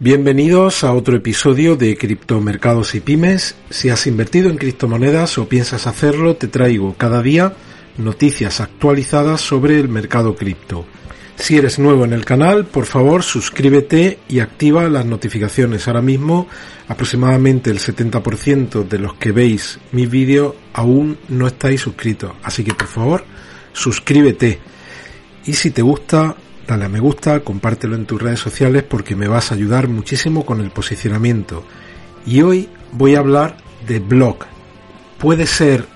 Bienvenidos a otro episodio de Criptomercados y Pymes. Si has invertido en criptomonedas o piensas hacerlo, te traigo cada día noticias actualizadas sobre el mercado cripto. Si eres nuevo en el canal, por favor suscríbete y activa las notificaciones. Ahora mismo aproximadamente el 70% de los que veis mi vídeo aún no estáis suscritos. Así que por favor suscríbete. Y si te gusta, dale a me gusta, compártelo en tus redes sociales porque me vas a ayudar muchísimo con el posicionamiento. Y hoy voy a hablar de blog. ¿Puede ser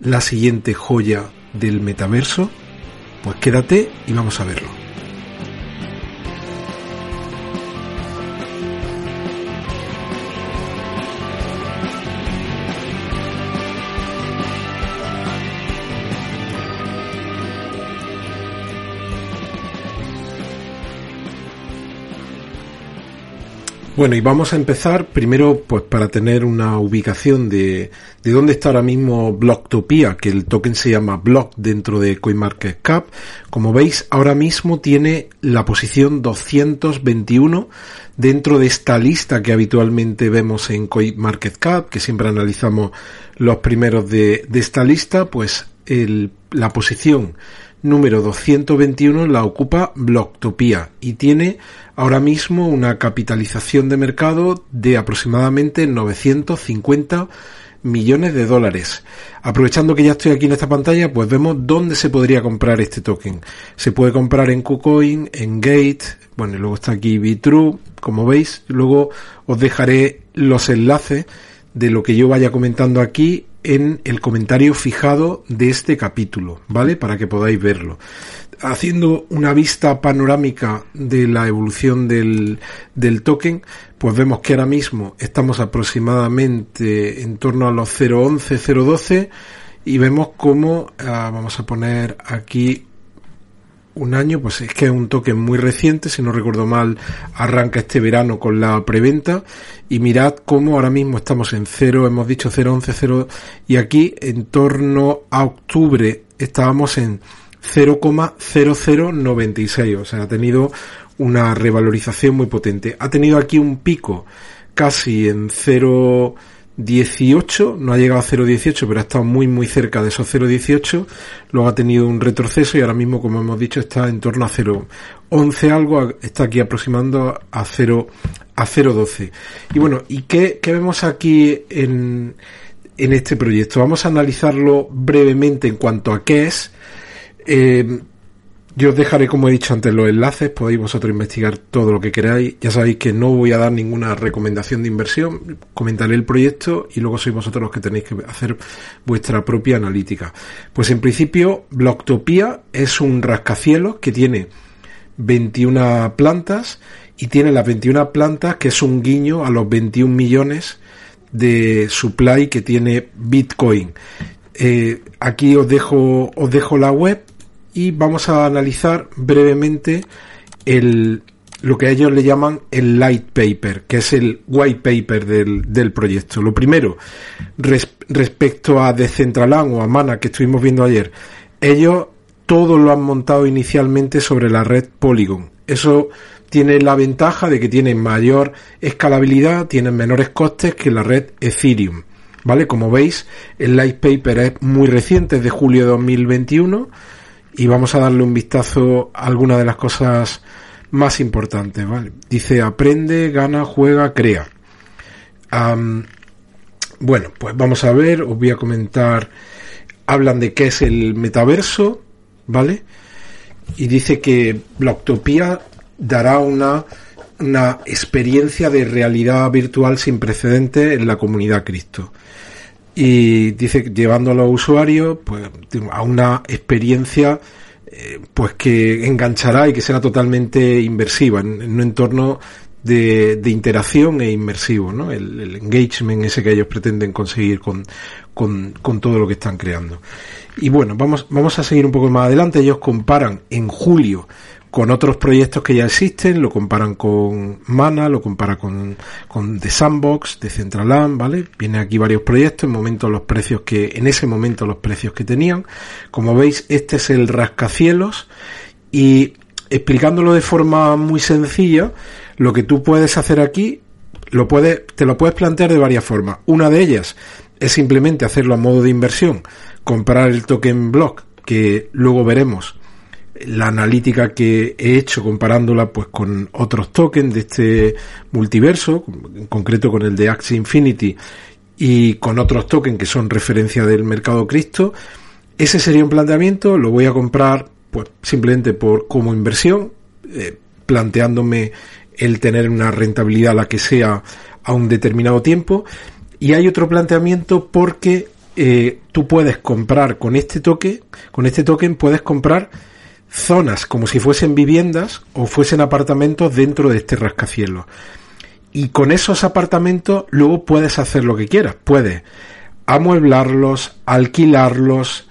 la siguiente joya del metaverso? Pues quédate y vamos a verlo. Bueno, y vamos a empezar primero, pues para tener una ubicación de, de dónde está ahora mismo Blocktopia, que el token se llama Block dentro de CoinMarketCap. Como veis, ahora mismo tiene la posición 221 dentro de esta lista que habitualmente vemos en CoinMarketCap, que siempre analizamos los primeros de, de esta lista, pues el, la posición número 221 la ocupa Blocktopia y tiene ahora mismo una capitalización de mercado de aproximadamente 950 millones de dólares. Aprovechando que ya estoy aquí en esta pantalla, pues vemos dónde se podría comprar este token. Se puede comprar en KuCoin, en Gate, bueno, y luego está aquí Bitrue, como veis. Luego os dejaré los enlaces de lo que yo vaya comentando aquí en el comentario fijado de este capítulo, ¿vale? Para que podáis verlo. Haciendo una vista panorámica de la evolución del, del token, pues vemos que ahora mismo estamos aproximadamente en torno a los 0.11, 0.12 y vemos cómo, ah, vamos a poner aquí un año, pues es que es un token muy reciente, si no recuerdo mal, arranca este verano con la preventa y mirad cómo ahora mismo estamos en cero, hemos dicho 0.11, 0 y aquí en torno a octubre estábamos en 0,0096, o sea, ha tenido una revalorización muy potente. Ha tenido aquí un pico casi en 0 18, no ha llegado a 0.18, pero ha estado muy muy cerca de esos 0.18, luego ha tenido un retroceso y ahora mismo, como hemos dicho, está en torno a 0.11 algo, está aquí aproximando a 0 a 0.12. Y bueno, ¿y qué, qué vemos aquí en, en este proyecto? Vamos a analizarlo brevemente en cuanto a qué es. Eh, yo os dejaré, como he dicho antes, los enlaces, podéis vosotros investigar todo lo que queráis. Ya sabéis que no voy a dar ninguna recomendación de inversión, comentaré el proyecto y luego sois vosotros los que tenéis que hacer vuestra propia analítica. Pues en principio, Blocktopia es un rascacielos que tiene 21 plantas y tiene las 21 plantas que es un guiño a los 21 millones de supply que tiene Bitcoin. Eh, aquí os dejo, os dejo la web y vamos a analizar brevemente el, lo que ellos le llaman el light paper, que es el white paper del, del proyecto. Lo primero, respecto a Decentraland o a Mana que estuvimos viendo ayer, ellos todo lo han montado inicialmente sobre la red Polygon. Eso tiene la ventaja de que tiene mayor escalabilidad, tienen menores costes que la red Ethereum. ¿Vale? Como veis, el light paper es muy reciente, es de julio de 2021 y vamos a darle un vistazo a algunas de las cosas más importantes, ¿vale? Dice aprende, gana, juega, crea. bueno, pues vamos a ver, os voy a comentar, hablan de qué es el metaverso, ¿vale? Y dice que Blocktopia dará una, una experiencia de realidad virtual sin precedentes en la comunidad Cristo y dice llevando a los usuarios pues a una experiencia eh, pues que enganchará y que será totalmente inversiva en, un entorno de, de, interacción e inmersivo, ¿no? El, el, engagement ese que ellos pretenden conseguir con, con, con todo lo que están creando. Y bueno, vamos, vamos a seguir un poco más adelante. Ellos comparan en julio con otros proyectos que ya existen, lo comparan con Mana, lo compara con, con The Sandbox, de Centraland, ¿vale? Vienen aquí varios proyectos, en momento los precios que, en ese momento los precios que tenían. Como veis, este es el rascacielos y explicándolo de forma muy sencilla, lo que tú puedes hacer aquí, lo puedes, te lo puedes plantear de varias formas. Una de ellas es simplemente hacerlo a modo de inversión, comprar el token block, que luego veremos la analítica que he hecho comparándola pues con otros tokens de este multiverso, en concreto con el de Axie Infinity y con otros tokens que son referencia del mercado cripto. Ese sería un planteamiento, lo voy a comprar pues simplemente por como inversión, eh, planteándome el tener una rentabilidad la que sea a un determinado tiempo. Y hay otro planteamiento porque eh, tú puedes comprar con este token, con este token puedes comprar zonas como si fuesen viviendas o fuesen apartamentos dentro de este rascacielos. Y con esos apartamentos luego puedes hacer lo que quieras. Puedes amueblarlos, alquilarlos,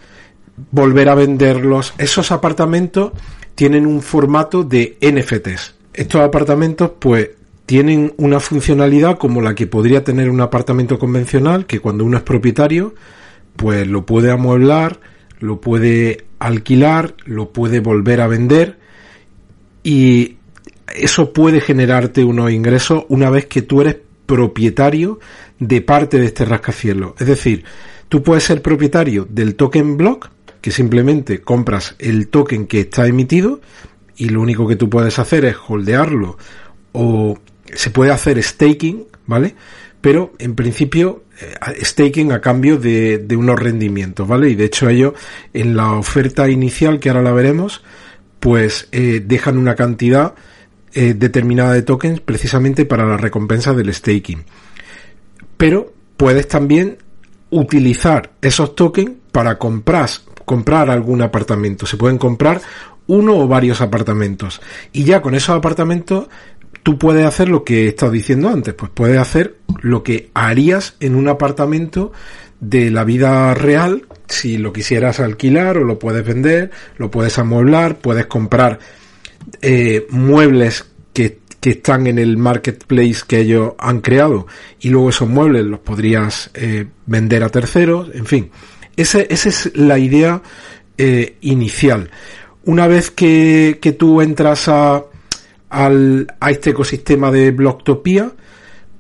volver a venderlos. Esos apartamentos tienen un formato de NFTs. Estos apartamentos pues tienen una funcionalidad como la que podría tener un apartamento convencional, que cuando uno es propietario, pues lo puede amueblar, lo puede alquilar, lo puede volver a vender y eso puede generarte unos ingresos una vez que tú eres propietario de parte de este rascacielos. Es decir, tú puedes ser propietario del token block, que simplemente compras el token que está emitido y lo único que tú puedes hacer es holdearlo o se puede hacer staking, ¿vale? Pero en principio eh, staking a cambio de, unos rendimientos, ¿vale? Y de hecho ellos en la oferta inicial, que ahora la veremos, pues eh, dejan una cantidad eh, determinada de tokens precisamente para la recompensa del staking. Pero puedes también utilizar esos tokens para comprar, comprar algún apartamento. Se pueden comprar uno o varios apartamentos. Y ya con esos apartamentos tú puedes hacer lo que he estado diciendo antes, pues puedes hacer lo que harías en un apartamento de la vida real, si lo quisieras alquilar o lo puedes vender, lo puedes amueblar, puedes comprar eh, muebles que, que, están en el marketplace que ellos han creado y luego esos muebles los podrías eh, vender a terceros, en fin. esa es la idea eh, inicial. Una vez que, que tú entras a, al, a este ecosistema de Blocktopia,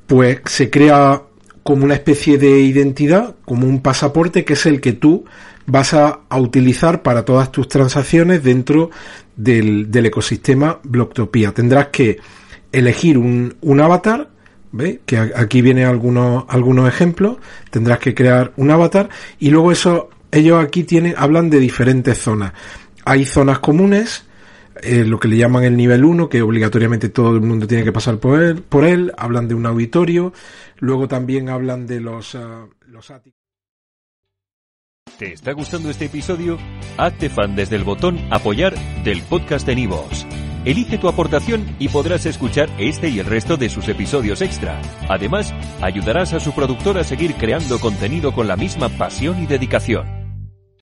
pues se crea como una especie de identidad, como un pasaporte que es el que tú vas a, utilizar para todas tus transacciones dentro del, ecosistema Blocktopia. Tendrás que elegir un, un avatar, ¿ve? que aquí vienen algunos, algunos ejemplos, tendrás que crear un avatar y luego eso, ellos aquí tienen, hablan de diferentes zonas. Hay zonas comunes, eh, lo que le llaman el nivel 1, que obligatoriamente todo el mundo tiene que pasar por él, por él. hablan de un auditorio, luego también hablan de los, uh, los áticos. ¿Te está gustando este episodio? Hazte fan desde el botón apoyar del podcast de Nivos. Elige tu aportación y podrás escuchar este y el resto de sus episodios extra. Además, ayudarás a su productor a seguir creando contenido con la misma pasión y dedicación.